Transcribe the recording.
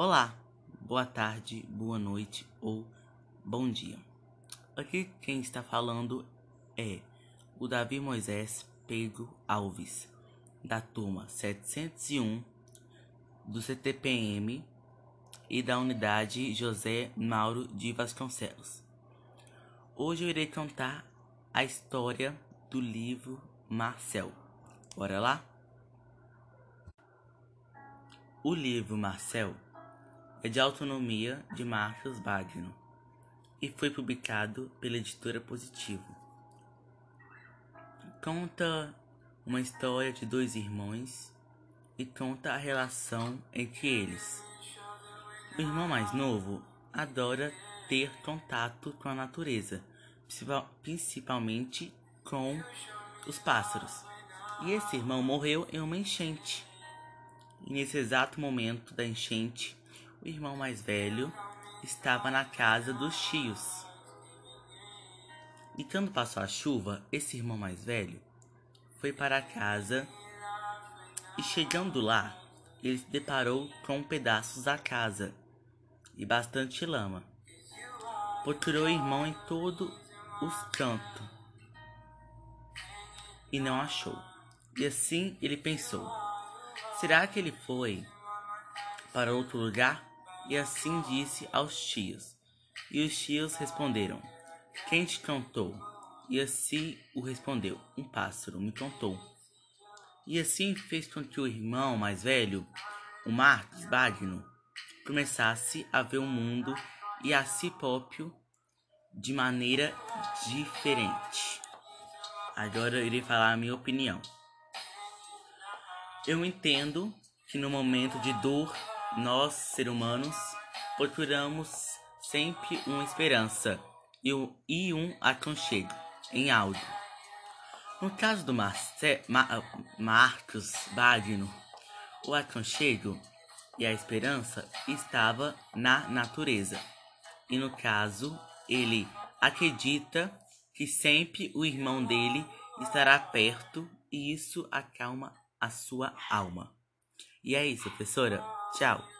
Olá, boa tarde, boa noite ou bom dia. Aqui quem está falando é o Davi Moisés Pedro Alves, da turma 701 do CTPM e da unidade José Mauro de Vasconcelos. Hoje eu irei contar a história do livro Marcel. Bora lá? O livro Marcel é de autonomia de Marcos Bagno e foi publicado pela editora Positivo. Conta uma história de dois irmãos e conta a relação entre eles. O irmão mais novo adora ter contato com a natureza, principalmente com os pássaros. E esse irmão morreu em uma enchente. E nesse exato momento da enchente, o irmão mais velho estava na casa dos tios. E quando passou a chuva, esse irmão mais velho foi para casa e chegando lá, ele se deparou com pedaços da casa e bastante lama. Procurou o irmão em todos os cantos e não achou. E assim ele pensou: será que ele foi para outro lugar? E assim disse aos tios. E os tios responderam: Quem te cantou? E assim o respondeu: Um pássaro me contou. E assim fez com que o irmão mais velho, o Marcos Bagno, começasse a ver o mundo e a si próprio de maneira diferente. Agora eu irei falar a minha opinião. Eu entendo que no momento de dor nós, seres humanos, procuramos sempre uma esperança e um aconchego em algo. No caso do Marce Ma Marcos Bagno, o aconchego e a esperança estava na natureza. E no caso, ele acredita que sempre o irmão dele estará perto e isso acalma a sua alma. E é isso, professora. 下午。